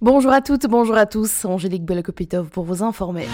Bonjour à toutes, bonjour à tous, Angélique Belakopitov pour vous informer.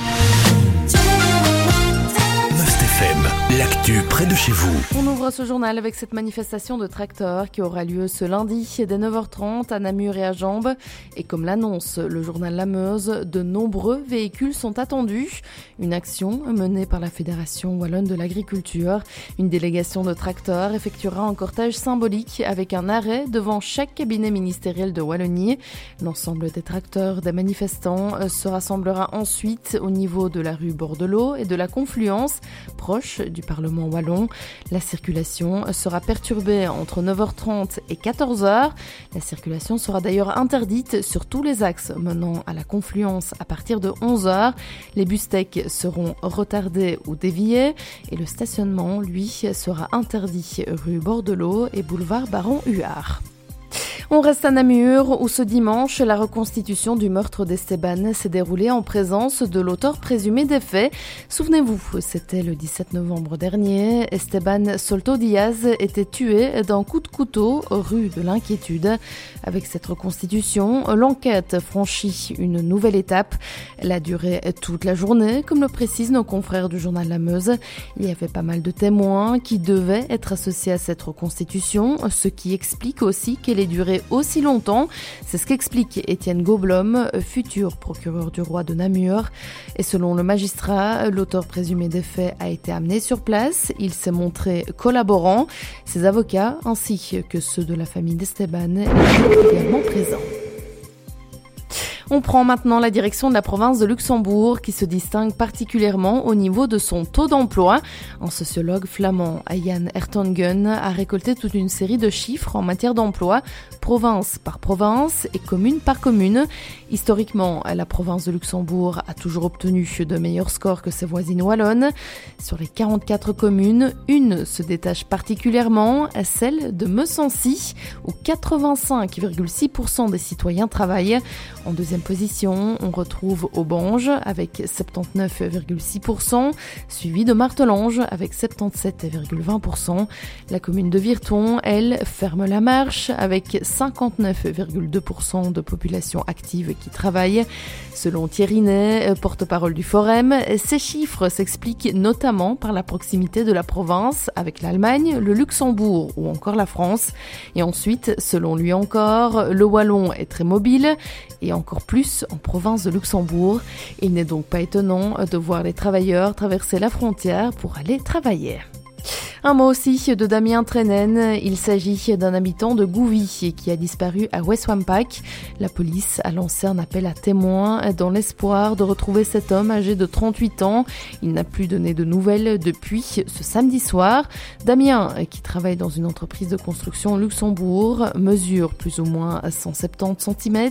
L'actu près de chez vous. On ouvre ce journal avec cette manifestation de tracteurs qui aura lieu ce lundi dès 9h30 à Namur et à Jambes. Et comme l'annonce le journal La Meuse, de nombreux véhicules sont attendus. Une action menée par la Fédération Wallonne de l'Agriculture. Une délégation de tracteurs effectuera un cortège symbolique avec un arrêt devant chaque cabinet ministériel de Wallonie. L'ensemble des tracteurs des manifestants se rassemblera ensuite au niveau de la rue Bordelot et de la Confluence, proche du Parlement wallon. La circulation sera perturbée entre 9h30 et 14h. La circulation sera d'ailleurs interdite sur tous les axes menant à la confluence à partir de 11h. Les bus tech seront retardés ou déviés et le stationnement, lui, sera interdit rue Bordelot et boulevard Baron Huard. On reste à Namur où ce dimanche, la reconstitution du meurtre d'Esteban s'est déroulée en présence de l'auteur présumé des faits. Souvenez-vous, c'était le 17 novembre dernier. Esteban Solto Diaz était tué d'un coup de couteau rue de l'Inquiétude. Avec cette reconstitution, l'enquête franchit une nouvelle étape. Elle a duré toute la journée, comme le précisent nos confrères du journal La Meuse. Il y avait pas mal de témoins qui devaient être associés à cette reconstitution, ce qui explique aussi qu'elle ait duré aussi longtemps. C'est ce qu'explique Étienne Goblom, futur procureur du roi de Namur. Et selon le magistrat, l'auteur présumé des faits a été amené sur place. Il s'est montré collaborant. Ses avocats ainsi que ceux de la famille d'Esteban étaient également présents. On prend maintenant la direction de la province de Luxembourg qui se distingue particulièrement au niveau de son taux d'emploi. Un sociologue flamand, Ayan Ertongen, a récolté toute une série de chiffres en matière d'emploi, province par province et commune par commune. Historiquement, la province de Luxembourg a toujours obtenu de meilleurs scores que ses voisines wallonnes. Sur les 44 communes, une se détache particulièrement, celle de Messancy, où 85,6% des citoyens travaillent. En position, on retrouve Aubange avec 79,6%, suivi de Martelange avec 77,20%. La commune de Virton, elle, ferme la marche avec 59,2% de population active qui travaille. Selon Thierry Ney, porte-parole du Forum, ces chiffres s'expliquent notamment par la proximité de la province avec l'Allemagne, le Luxembourg ou encore la France. Et ensuite, selon lui encore, le Wallon est très mobile et encore plus en province de Luxembourg. Il n'est donc pas étonnant de voir les travailleurs traverser la frontière pour aller travailler. Un mot aussi de Damien Trenen. Il s'agit d'un habitant de Gouvy qui a disparu à West Wampach. La police a lancé un appel à témoins dans l'espoir de retrouver cet homme âgé de 38 ans. Il n'a plus donné de nouvelles depuis ce samedi soir. Damien, qui travaille dans une entreprise de construction au Luxembourg, mesure plus ou moins 170 cm.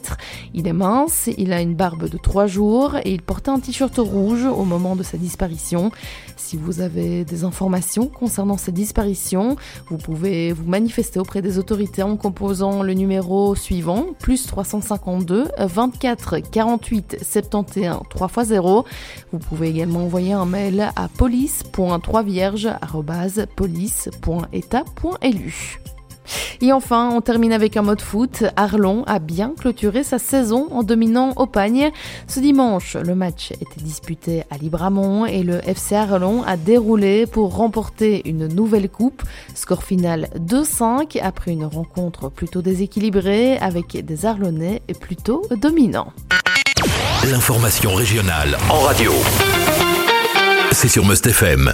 Il est mince, il a une barbe de 3 jours et il portait un t-shirt rouge au moment de sa disparition. Si vous avez des informations concernant cette disparition, vous pouvez vous manifester auprès des autorités en composant le numéro suivant, plus 352 24 48 71 3 x 0. Vous pouvez également envoyer un mail à police.3vierge.police.état.lu. Et enfin, on termine avec un mode foot. Arlon a bien clôturé sa saison en dominant Opagne. Ce dimanche, le match était disputé à Libramont et le FC Arlon a déroulé pour remporter une nouvelle coupe. Score final 2-5 après une rencontre plutôt déséquilibrée avec des Arlonnais plutôt dominants. L'information régionale en radio. C'est sur Must FM.